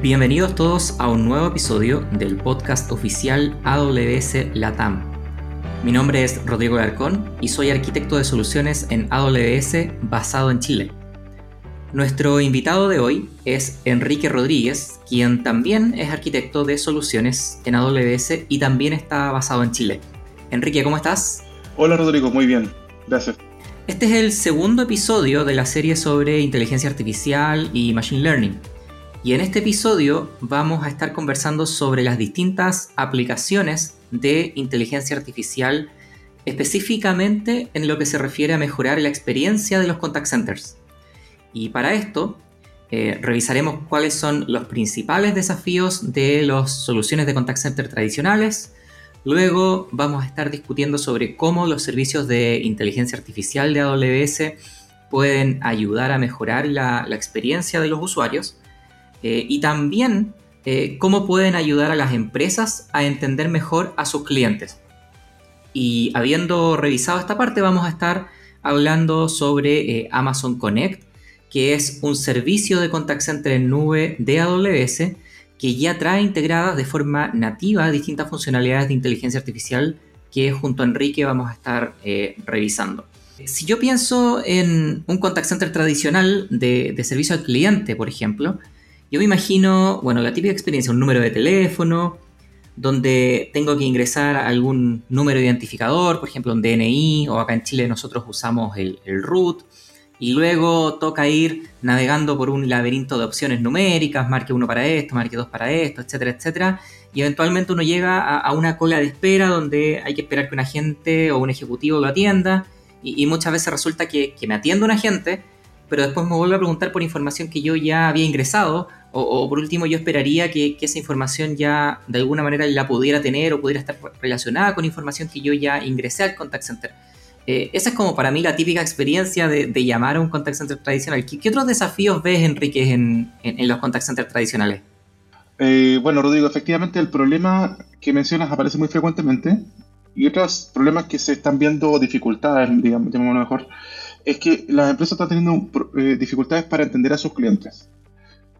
Bienvenidos todos a un nuevo episodio del podcast oficial AWS Latam. Mi nombre es Rodrigo Garcón y soy arquitecto de soluciones en AWS basado en Chile. Nuestro invitado de hoy es Enrique Rodríguez, quien también es arquitecto de soluciones en AWS y también está basado en Chile. Enrique, ¿cómo estás? Hola Rodrigo, muy bien, gracias. Este es el segundo episodio de la serie sobre inteligencia artificial y machine learning. Y en este episodio vamos a estar conversando sobre las distintas aplicaciones de inteligencia artificial, específicamente en lo que se refiere a mejorar la experiencia de los contact centers. Y para esto eh, revisaremos cuáles son los principales desafíos de las soluciones de contact center tradicionales. Luego vamos a estar discutiendo sobre cómo los servicios de inteligencia artificial de AWS pueden ayudar a mejorar la experiencia de los usuarios. Eh, y también eh, cómo pueden ayudar a las empresas a entender mejor a sus clientes. Y habiendo revisado esta parte, vamos a estar hablando sobre eh, Amazon Connect, que es un servicio de contact center en nube de AWS que ya trae integradas de forma nativa distintas funcionalidades de inteligencia artificial que junto a Enrique vamos a estar revisando. Si yo pienso en un contact center tradicional de servicio al cliente, por ejemplo, yo me imagino, bueno, la típica experiencia, un número de teléfono, donde tengo que ingresar algún número identificador, por ejemplo un DNI, o acá en Chile nosotros usamos el, root, y luego toca ir navegando por un laberinto de opciones numéricas, marque uno para esto, marque dos para esto, etcétera, etcétera, y eventualmente uno llega a, una cola de espera donde hay que esperar que un agente o un ejecutivo lo atienda, y, muchas veces resulta que, que me atiende un agente, pero después me vuelve a preguntar por información que yo ya había ingresado, o, por último yo esperaría que, esa información ya de alguna manera la pudiera tener o pudiera estar relacionada con información que yo ya ingresé al contact center. Eh, esa es como para mí la típica experiencia de, llamar a un contact center tradicional. ¿Qué, otros desafíos ves, Enrique, en, los contact centers tradicionales? Eh, bueno, Rodrigo, efectivamente el problema que mencionas aparece muy frecuentemente y otros problemas que se están viendo dificultades, digamos, mejor, es que las empresas están teniendo eh, dificultades para entender a sus clientes.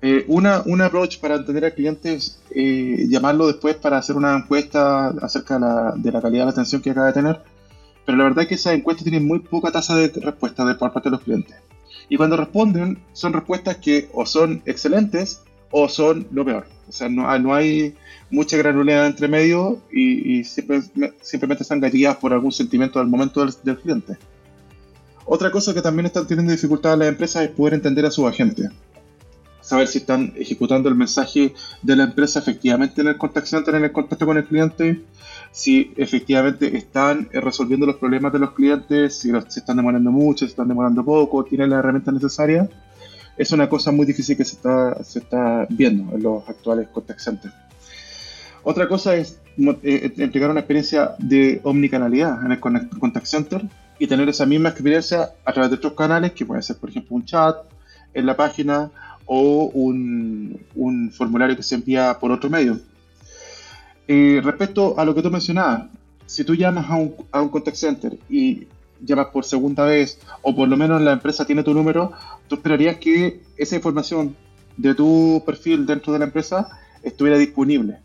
Eh, una, un approach para entender al cliente es eh, llamarlo después para hacer una encuesta acerca de la, calidad de la atención que acaba de tener. Pero la verdad es que esas encuestas tienen muy poca tasa de respuesta de, por parte de los clientes. Y cuando responden, son respuestas que o son excelentes o son lo peor. O sea, no, no hay mucha granularidad entre medio y, simplemente están guiadas por algún sentimiento del momento del, del cliente. Otra cosa que también están teniendo dificultad las empresas es poder entender a sus agentes saber si están ejecutando el mensaje de la empresa efectivamente en el contact center, en el contacto con el cliente, si efectivamente están eh, resolviendo los problemas de los clientes, si se están demorando mucho, si están demorando poco, tienen las herramientas necesarias. Es una cosa muy difícil que se está, se viendo en los actuales contact centers. Otra cosa es eh, entregar una experiencia de omnicanalidad en el contact center y tener esa misma experiencia a través de otros canales, que puede ser, por ejemplo, un chat en la página o un, formulario que se envía por otro medio. Eh, respecto a lo que tú mencionabas, si tú llamas a un, a un contact center y llamas por segunda vez, o por lo menos la empresa tiene tu número, tú esperarías que esa información de tu perfil dentro de la empresa estuviera disponible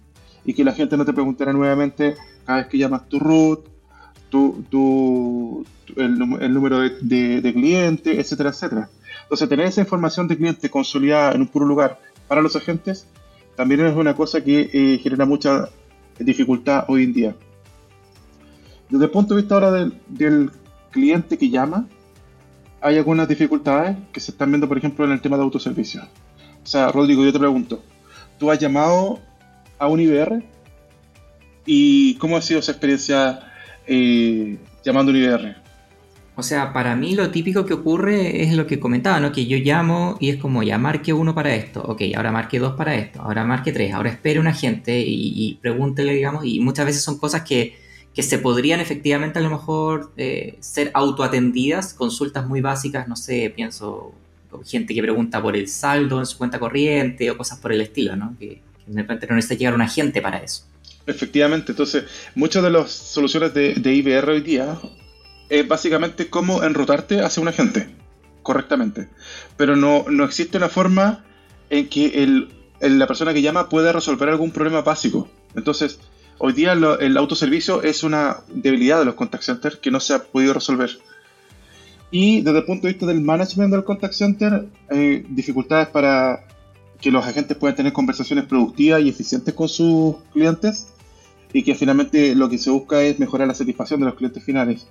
y que la gente no te preguntara nuevamente cada vez que llamas tu root, tu, tu, el, número de, de, de cliente, etcétera, etcétera. Entonces, tener esa información de cliente consolidada en un puro lugar para los agentes también es una cosa que eh, genera mucha dificultad hoy en día. Desde el punto de vista ahora del, cliente que llama, hay algunas dificultades que se están viendo, por ejemplo, en el tema de autoservicio. O sea, Rodrigo, yo te pregunto, ¿tú has llamado a un IBR? ¿Y cómo ha sido esa experiencia eh, llamando a un IBR? O sea, para mí lo típico que ocurre es lo que comentaba, ¿no? Que yo llamo y es como, ya marque uno para esto, ok, ahora marque dos para esto, ahora marque tres, ahora espere un agente y, pregúntele, digamos, y muchas veces son cosas que, se podrían efectivamente a lo mejor eh, ser autoatendidas, consultas muy básicas, no sé, pienso, gente que pregunta por el saldo en su cuenta corriente o cosas por el estilo, ¿no? Que, de repente no necesita llegar un agente para eso. Efectivamente, entonces muchas de las soluciones de IBR hoy día es básicamente cómo enrutarte hacia un agente correctamente. Pero no, no existe una forma en que el, la persona que llama puede resolver algún problema básico. Entonces, hoy día el autoservicio es una debilidad de los contact centers que no se ha podido resolver. Y desde el punto de vista del management del contact center, hay dificultades para que los agentes puedan tener conversaciones productivas y eficientes con sus clientes y que finalmente lo que se busca es mejorar la satisfacción de los clientes finales.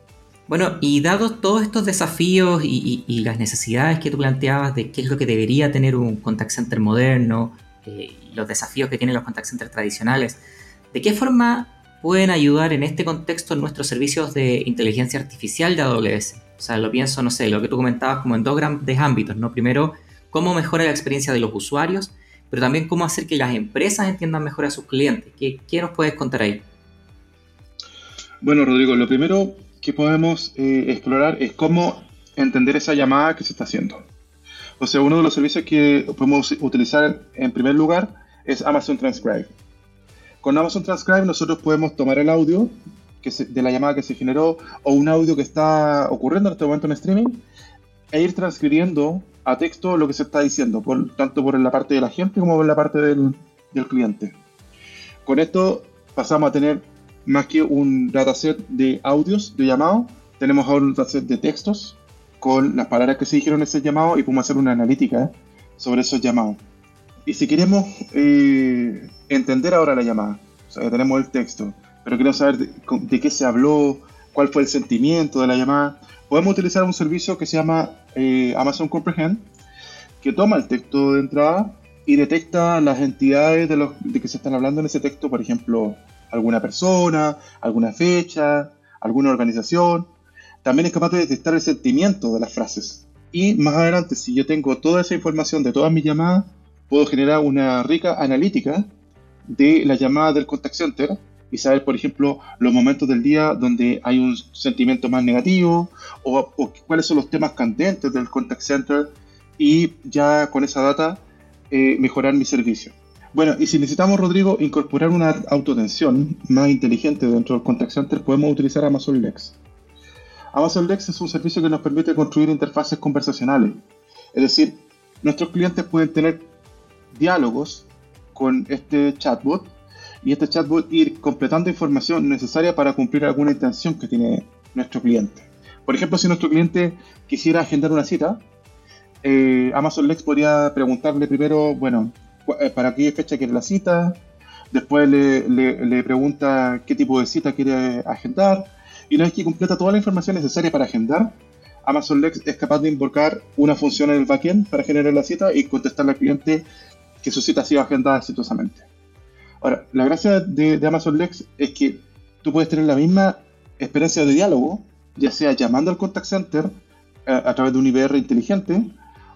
Bueno, y dados todos estos desafíos y, las necesidades que tú planteabas de qué es lo que debería tener un contact center moderno, eh, los desafíos que tienen los contact centers tradicionales, ¿de qué forma pueden ayudar en este contexto nuestros servicios de inteligencia artificial de AWS? O sea, lo pienso, no sé, lo que tú comentabas como en dos grandes ámbitos, ¿no? Primero, cómo mejora la experiencia de los usuarios, pero también cómo hacer que las empresas entiendan mejor a sus clientes. ¿Qué, qué nos puedes contar ahí? Bueno, Rodrigo, lo primero que podemos eh, explorar es cómo entender esa llamada que se está haciendo. O sea, uno de los servicios que podemos utilizar en primer lugar es Amazon Transcribe. Con Amazon Transcribe nosotros podemos tomar el audio de la llamada que se generó o un audio que está ocurriendo en este momento en streaming e ir transcribiendo a texto lo que se está diciendo, tanto por la parte de la gente como por la parte del cliente. Con esto pasamos a tener más que un dataset de audios de llamado, tenemos ahora un dataset de textos con las palabras que se dijeron en ese llamado y podemos hacer una analítica sobre esos llamados. Y si queremos eh, entender ahora la llamada, o sea, tenemos el texto, pero queremos saber de, qué se habló, cuál fue el sentimiento de la llamada, podemos utilizar un servicio que se llama eh, Amazon Comprehend, que toma el texto de entrada y detecta las entidades de, los, de que se están hablando en ese texto, por ejemplo, alguna persona, alguna fecha, alguna organización. También es capaz de detectar el sentimiento de las frases. Y más adelante, si yo tengo toda esa información de todas mis llamadas, puedo generar una rica analítica de la llamada del contact center y saber, por ejemplo, los momentos del día donde hay un sentimiento más negativo o, cuáles son los temas candentes del contact center y ya con esa data eh, mejorar mi servicio. Bueno, y si necesitamos, Rodrigo, incorporar una autotensión más inteligente dentro del contact center, podemos utilizar Amazon Lex. Amazon Lex es un servicio que nos permite construir interfaces conversacionales. Es decir, nuestros clientes pueden tener diálogos con este chatbot y este chatbot ir completando información necesaria para cumplir alguna intención que tiene nuestro cliente. Por ejemplo, si nuestro cliente quisiera agendar una cita, eh, Amazon Lex podría preguntarle primero, bueno, para qué fecha quiere la cita, después le, pregunta qué tipo de cita quiere agendar, y una vez que completa toda la información necesaria para agendar, Amazon Lex es capaz de invocar una función en el backend para generar la cita y contestarle al cliente que su cita ha sido agendada exitosamente. Ahora, la gracia de, Amazon Lex es que tú puedes tener la misma experiencia de diálogo, ya sea llamando al contact center eh, a través de un IBR inteligente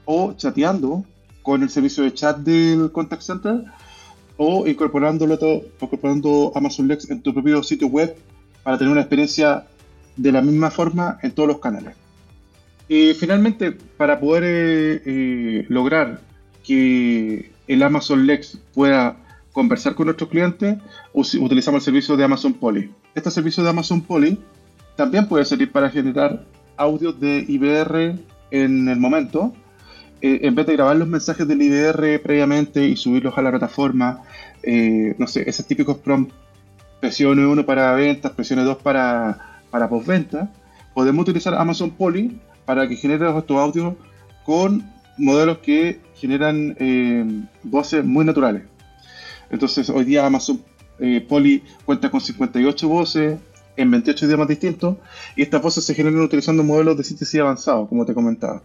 o chateando con el servicio de chat del contact center o incorporándolo incorporando Amazon Lex en tu propio sitio web para tener una experiencia de la misma forma en todos los canales. Y finalmente, para poder eh, eh, lograr que el Amazon Lex pueda conversar con nuestros clientes, utilizamos el servicio de Amazon Poly. Este servicio de Amazon Poly también puede servir para generar audios de IBR en el momento eh, en vez de grabar los mensajes del IDR previamente y subirlos a la plataforma, eh, no sé, esos típicos prompts, presione 1 para ventas, presione 2 para, para postventa, podemos utilizar Amazon Poly para que genere estos audios con modelos que generan eh, voces muy naturales. Entonces, hoy día Amazon Poly cuenta con 58 voces en 28 idiomas distintos y estas voces se generan utilizando modelos de síntesis avanzados, como te comentaba.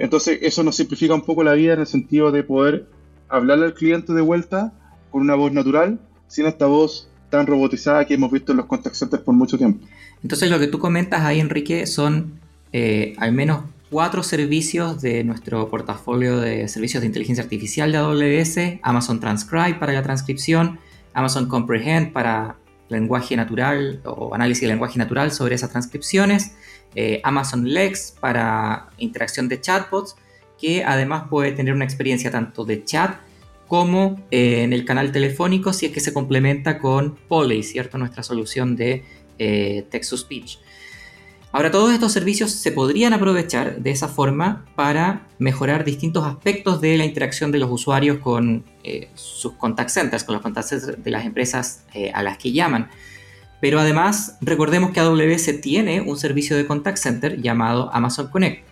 Entonces eso nos simplifica un poco la vida en el sentido de poder hablarle al cliente de vuelta con una voz natural, sin esta voz tan robotizada que hemos visto en los contact centers por mucho tiempo. Entonces lo que tú comentas ahí, Enrique, son eh, al menos cuatro servicios de nuestro portafolio de servicios de inteligencia artificial de AWS, Amazon Transcribe para la transcripción, Amazon Comprehend para lenguaje natural o análisis de lenguaje natural sobre esas transcripciones, eh, Amazon Lex para interacción de chatbots, que además puede tener una experiencia tanto de chat como eh, en el canal telefónico si es que se complementa con Poly, ¿cierto? Nuestra solución de eh, text-to-speech. Ahora, todos estos servicios se podrían aprovechar de esa forma para mejorar distintos aspectos de la interacción de los usuarios con eh, sus contact centers, con los contact centers de las empresas eh, a las que llaman. Pero además, recordemos que AWS tiene un servicio de contact center llamado Amazon Connect.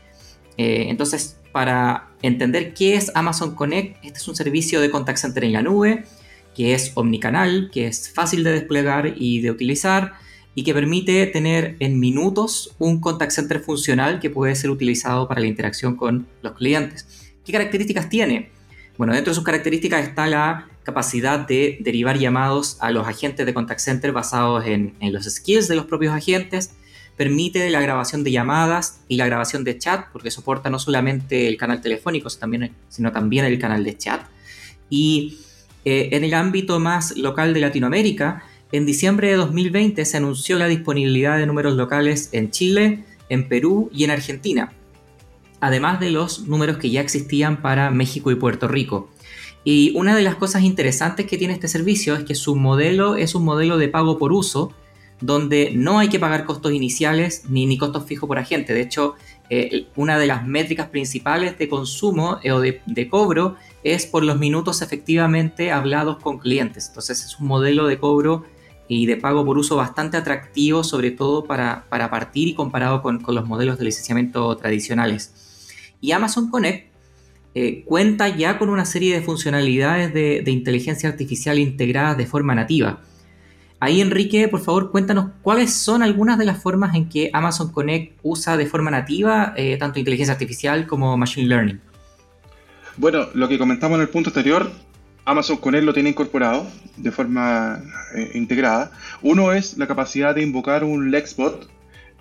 Eh, entonces, para entender qué es Amazon Connect, este es un servicio de contact center en la nube, que es omnicanal, que es fácil de desplegar y de utilizar y que permite tener en minutos un contact center funcional que puede ser utilizado para la interacción con los clientes. ¿Qué características tiene? Bueno, dentro de sus características está la capacidad de derivar llamados a los agentes de contact center basados en, los skills de los propios agentes, permite la grabación de llamadas y la grabación de chat, porque soporta no solamente el canal telefónico, sino también el canal de chat. Y eh, en el ámbito más local de Latinoamérica, en diciembre de 2020 se anunció la disponibilidad de números locales en Chile, en Perú y en Argentina, además de los números que ya existían para México y Puerto Rico. Y una de las cosas interesantes que tiene este servicio es que su modelo es un modelo de pago por uso, donde no hay que pagar costos iniciales ni, ni costos fijos por agente. De hecho, eh, una de las métricas principales de consumo eh, o de, cobro es por los minutos efectivamente hablados con clientes. Entonces es un modelo de cobro y de pago por uso bastante atractivo, sobre todo para, partir y comparado con, los modelos de licenciamiento tradicionales. Y Amazon Connect eh, cuenta ya con una serie de funcionalidades de, inteligencia artificial integradas de forma nativa. Ahí, Enrique, por favor, cuéntanos cuáles son algunas de las formas en que Amazon Connect usa de forma nativa eh, tanto inteligencia artificial como machine learning. Bueno, lo que comentamos en el punto anterior, Amazon con él lo tiene incorporado de forma eh, integrada. Uno es la capacidad de invocar un Lexbot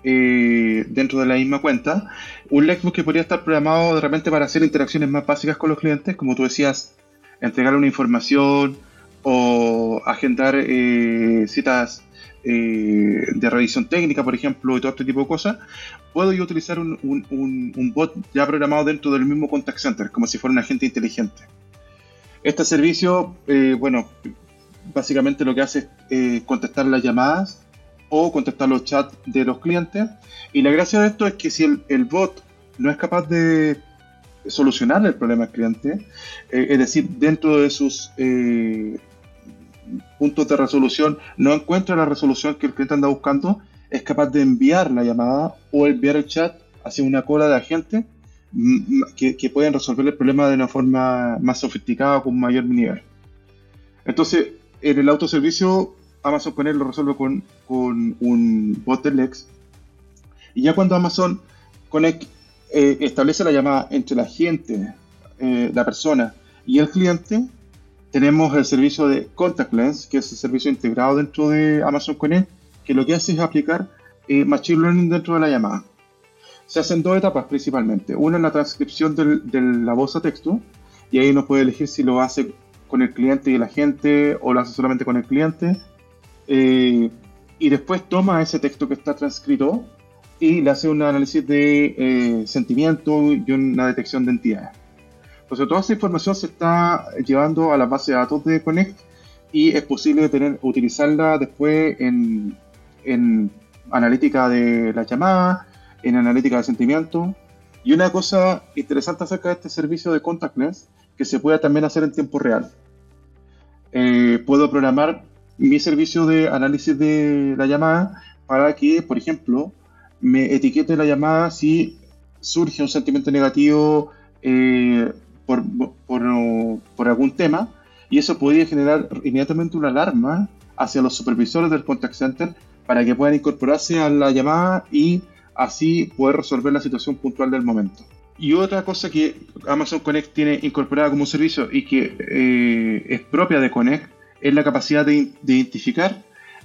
eh, dentro de la misma cuenta. Un Lexbot que podría estar programado de repente para hacer interacciones más básicas con los clientes, como tú decías, entregar una información o agendar eh, citas de revisión técnica, por ejemplo, y todo este tipo de cosas, puedo yo utilizar un, un, bot ya programado dentro del mismo contact center, como si fuera un agente inteligente. Este servicio, eh, bueno, básicamente lo que hace es eh, contestar las llamadas o contestar los chats de los clientes. Y la gracia de esto es que si el, bot no es capaz de solucionar el problema del cliente, eh, es decir, dentro de sus puntos de resolución no encuentra la resolución que el cliente anda buscando, es capaz de enviar la llamada o enviar el chat hacia una cola de agente que, pueden resolver el problema de una forma más sofisticada, con mayor nivel. Entonces, en el autoservicio, Amazon Connect lo resuelve con, un bot de Lex. Y ya cuando Amazon Connect eh, establece la llamada entre la gente, eh, la persona y el cliente, tenemos el servicio de Contactless, que es el servicio integrado dentro de Amazon Connect, que lo que hace es aplicar eh, Machine Learning dentro de la llamada se hacen dos etapas principalmente. Una es la transcripción de la voz a texto, y ahí uno puede elegir si lo hace con el cliente y el agente o lo hace solamente con el cliente. Eh, y después toma ese texto que está transcrito y le hace un análisis de eh, sentimiento y una detección de entidades. Entonces toda esa información se está llevando a la base de datos de Connect y es posible tener, utilizarla después en, en analítica de la llamada, en analítica de sentimiento. Y una cosa interesante acerca de este servicio de contactless, que se puede también hacer en tiempo real. Eh, puedo programar mi servicio de análisis de la llamada para que, por ejemplo, me etiquete la llamada si surge un sentimiento negativo eh, por, por, por, algún tema y eso podría generar inmediatamente una alarma hacia los supervisores del contact center para que puedan incorporarse a la llamada y así poder resolver la situación puntual del momento. Y otra cosa que Amazon Connect tiene incorporada como servicio y que eh, es propia de Connect es la capacidad de, identificar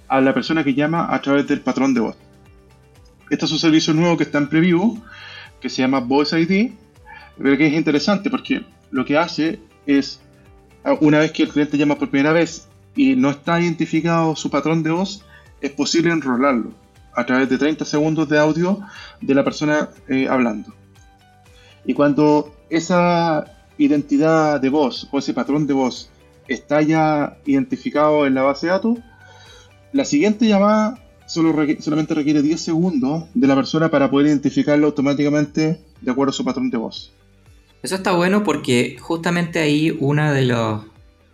a la persona que llama a través del patrón de voz. Este es un servicio nuevo que está en preview, que se llama Voice ID, pero que es interesante porque lo que hace es, una vez que el cliente llama por primera vez y no está identificado su patrón de voz, es posible enrolarlo a través de 30 segundos de audio de la persona eh, hablando. Y cuando esa identidad de voz o ese patrón de voz está ya identificado en la base de datos, la siguiente llamada solo solamente requiere 10 segundos de la persona para poder identificarlo automáticamente de acuerdo a su patrón de voz. Eso está bueno porque justamente ahí una de, los,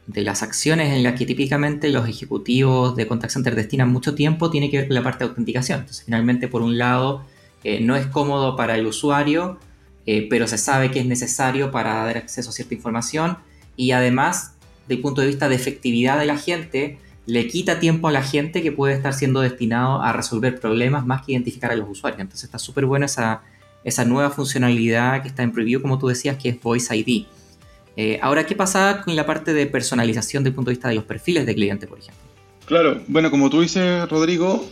de las acciones en las que típicamente los ejecutivos de contact center destinan mucho tiempo tiene que ver con la parte de autenticación. Entonces, finalmente, por un lado, eh, no es cómodo para el usuario, eh, pero se sabe que es necesario para dar acceso a cierta información y además, desde el punto de vista de efectividad de la gente, le quita tiempo a la gente que puede estar siendo destinado a resolver problemas más que identificar a los usuarios. Entonces está súper buena esa, esa nueva funcionalidad que está en preview, como tú decías, que es Voice ID. Eh, ahora, ¿qué pasa con la parte de personalización desde el punto de vista de los perfiles de cliente, por ejemplo? Claro, bueno, como tú dices, Rodrigo,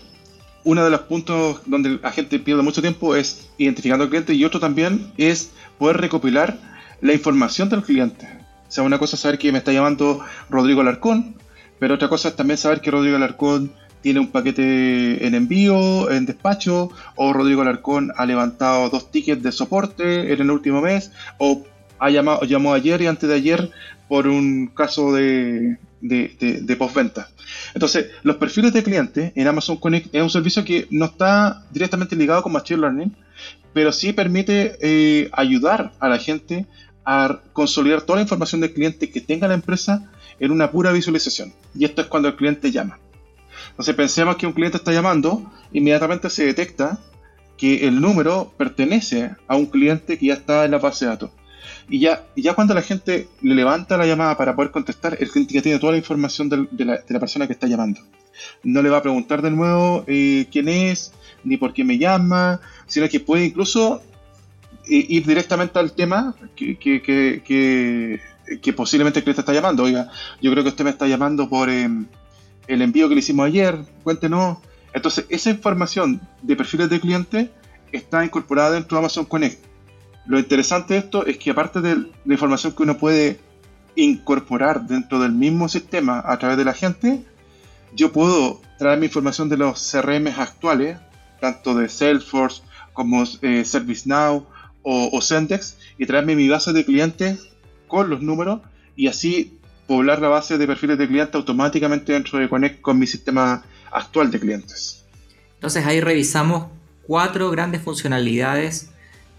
uno de los puntos donde la gente pierde mucho tiempo es identificando al cliente y otro también es poder recopilar la información del cliente. O sea, una cosa es saber que me está llamando Rodrigo Alarcón, pero otra cosa es también saber que Rodrigo Alarcón tiene un paquete en envío, en despacho, o Rodrigo Alarcón ha levantado dos tickets de soporte en el último mes, o ha llamado, llamó ayer y antes de ayer por un caso de, postventa. Entonces, los perfiles de cliente en Amazon Connect es un servicio que no está directamente ligado con Machine Learning, pero sí permite eh, ayudar a la gente a consolidar toda la información del cliente que tenga la empresa en una pura visualización. Y esto es cuando el cliente llama. Entonces pensemos que un cliente está llamando, inmediatamente se detecta que el número pertenece a un cliente que ya está en la base de datos. Y ya, ya cuando la gente le levanta la llamada para poder contestar, el cliente ya tiene toda la información de, la, persona que está llamando. No le va a preguntar de nuevo eh, quién es, ni por qué me llama, sino que puede incluso eh, ir directamente al tema que, que, posiblemente el cliente está llamando. Oiga, yo creo que usted me está llamando por em, el envío que le hicimos ayer, cuéntenos. Entonces, esa información de perfiles de cliente está incorporada dentro de Amazon Connect. Lo interesante de esto es que aparte de la información que uno puede incorporar dentro del mismo sistema a través de la gente, yo puedo traer mi información de los CRM actuales, tanto de Salesforce como eh, ServiceNow o, o y traerme mi base de clientes con los números y así poblar la base de perfiles de clientes automáticamente dentro de Connect con mi sistema actual de clientes. Entonces ahí revisamos cuatro grandes funcionalidades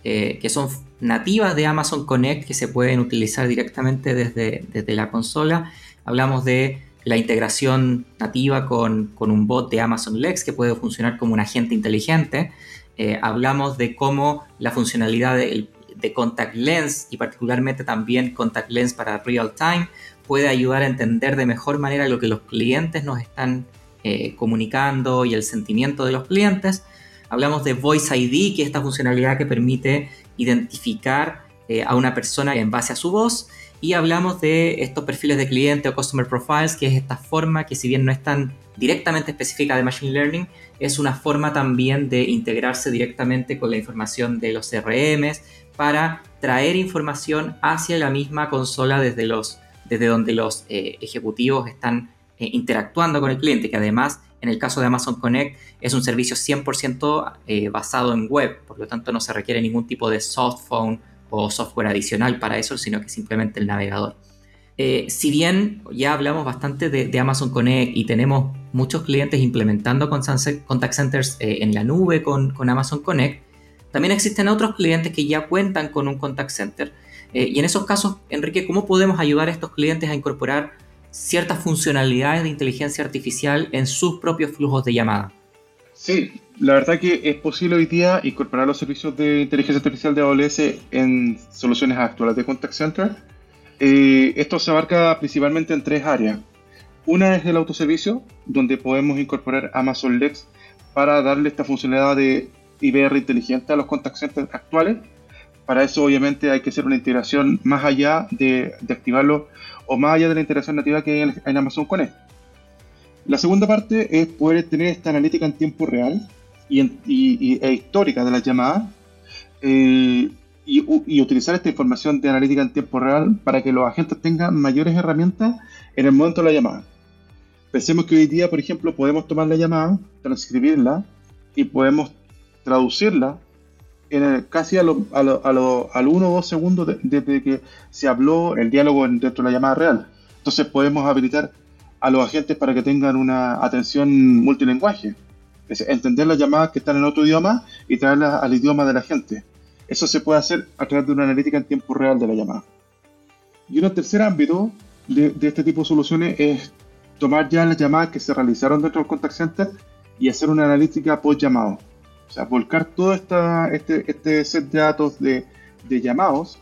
eh, que son nativas de Amazon Connect que se pueden utilizar directamente desde, desde la consola. Hablamos de la integración nativa con, con, un bot de Amazon Lex que puede funcionar como un agente inteligente. Eh, hablamos de cómo la funcionalidad de, de, Contact Lens y particularmente también Contact Lens para real time puede ayudar a entender de mejor manera lo que los clientes nos están eh, comunicando y el sentimiento de los clientes. Hablamos de Voice ID, que es esta funcionalidad que permite identificar eh, a una persona en base a su voz. Y hablamos de estos perfiles de cliente o Customer Profiles, que es esta forma que si bien no es tan directamente específica de Machine Learning, es una forma también de integrarse directamente con la información de los CRMs para traer información hacia la misma consola desde, los, desde donde los eh, ejecutivos están eh, interactuando con el cliente, que además en el caso de Amazon Connect es un servicio 100% eh, basado en web, por lo tanto no se requiere ningún tipo de softphone o software adicional para eso, sino que simplemente el navegador. Eh, si bien ya hablamos bastante de, Amazon Connect y tenemos muchos clientes implementando contact centers eh, en la nube con, con, Amazon Connect, también existen otros clientes que ya cuentan con un contact center. y en esos casos, Enrique, ¿cómo podemos ayudar a estos clientes a incorporar ciertas funcionalidades de inteligencia artificial en sus propios flujos de llamada. Sí, la verdad que es posible hoy día incorporar los servicios de inteligencia artificial de AWS en soluciones actuales de Contact Center. Eh, esto se abarca principalmente en tres áreas. Una es el autoservicio, donde podemos incorporar Amazon Lex para darle esta funcionalidad de IBR inteligente a los contact centers actuales. Para eso obviamente hay que hacer una integración más allá de, de activarlo o más allá de la integración nativa que hay en, Amazon Connect. La segunda parte es poder tener esta analítica en tiempo real y, e histórica de las llamadas eh, y, utilizar esta información de analítica en tiempo real para que los agentes tengan mayores herramientas en el momento de la llamada. Pensemos que hoy día, por ejemplo, podemos tomar la llamada, transcribirla y podemos traducirla casi a lo, a lo, a al uno o dos segundos desde que se habló el diálogo dentro de la llamada real. Entonces podemos habilitar a los agentes para que tengan una atención multilingüe Es entender las llamadas que están en otro idioma y traerlas al idioma de la gente. Eso se puede hacer a través de una analítica en tiempo real de la llamada. Y un tercer ámbito de, este tipo de soluciones es tomar ya las llamadas que se realizaron dentro del contact center y hacer una analítica post llamado. O sea, volcar todo esta, este, este set de datos de, de llamados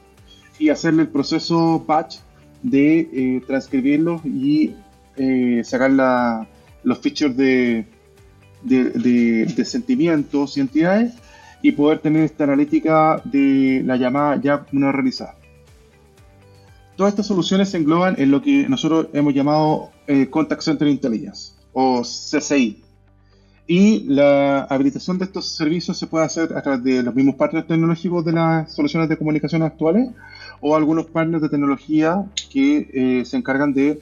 y hacerle el proceso batch de eh, transcribirlos y eh, sacar la, los features de, de, sentimientos y entidades y poder tener esta analítica de la llamada ya una realizada. Todas estas soluciones se engloban en lo que nosotros hemos llamado eh, Contact Center Intelligence o CCI. Y la habilitación de estos servicios se puede hacer a través de los mismos partners tecnológicos de las soluciones de comunicación actuales o algunos partners de tecnología que eh, se encargan de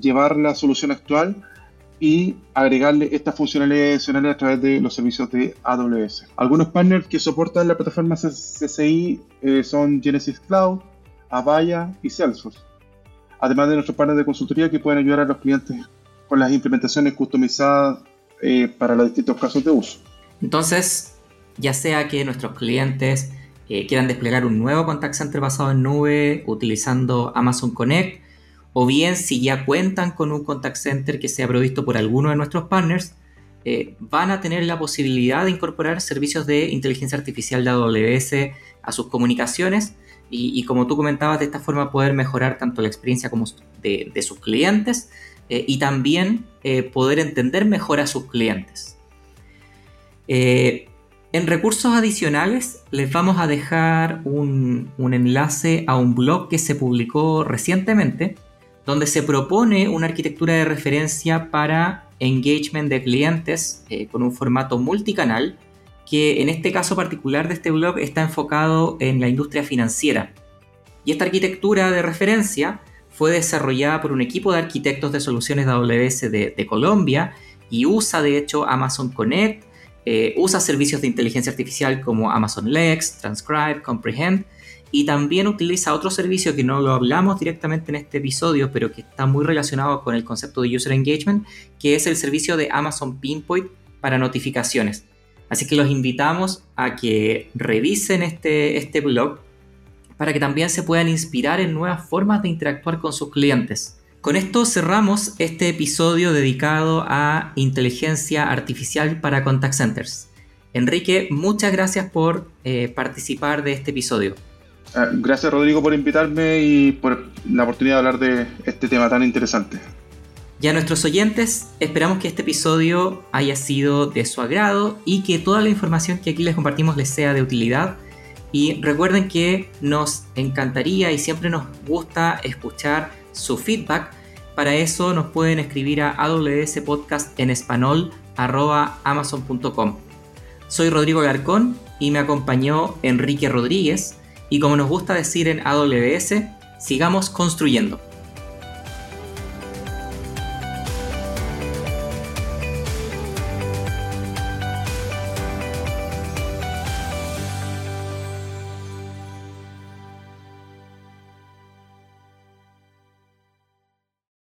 llevar la solución actual y agregarle estas funcionalidades adicionales a través de los servicios de AWS. Algunos partners que soportan la plataforma CCI eh, son Genesis Cloud, Avaya y Salesforce. Además de nuestros partners de consultoría que pueden ayudar a los clientes con las implementaciones customizadas eh, para los distintos casos de uso. Entonces, ya sea que nuestros clientes eh, quieran desplegar un nuevo contact center basado en nube utilizando Amazon Connect, o bien si ya cuentan con un contact center que sea provisto por alguno de nuestros partners, eh, van a tener la posibilidad de incorporar servicios de inteligencia artificial de AWS a sus comunicaciones y, como tú comentabas, de esta forma poder mejorar tanto la experiencia como de, sus clientes eh, y también poder entender mejor a sus clientes. En recursos adicionales les vamos a dejar un, enlace a un blog que se publicó recientemente donde se propone una arquitectura de referencia para engagement de clientes eh, con un formato multicanal que en este caso particular de este blog está enfocado en la industria financiera. Y esta arquitectura de referencia fue desarrollada por un equipo de arquitectos de soluciones de AWS de Colombia y usa de hecho Amazon Connect, eh, usa servicios de inteligencia artificial como Amazon Lex, Transcribe, Comprehend y también utiliza otro servicio que no lo hablamos directamente en este episodio, pero que está muy relacionado con el concepto de User Engagement, que es el servicio de Amazon Pinpoint para notificaciones. Así que los invitamos a que revisen este, este blog para que también se puedan inspirar en nuevas formas de interactuar con sus clientes. Con esto cerramos este episodio dedicado a inteligencia artificial para contact centers. Enrique, muchas gracias por eh, participar de este episodio. Ah, gracias Rodrigo por invitarme y por la oportunidad de hablar de este tema tan interesante. Y a nuestros oyentes, esperamos que este episodio haya sido de su agrado y que toda la información que aquí les compartimos les sea de utilidad. Y recuerden que nos encantaría y siempre nos gusta escuchar su feedback. Para eso nos pueden escribir a AWS Podcast en español amazon.com. Soy Rodrigo Garcón y me acompañó Enrique Rodríguez y como nos gusta decir en AWS, sigamos construyendo.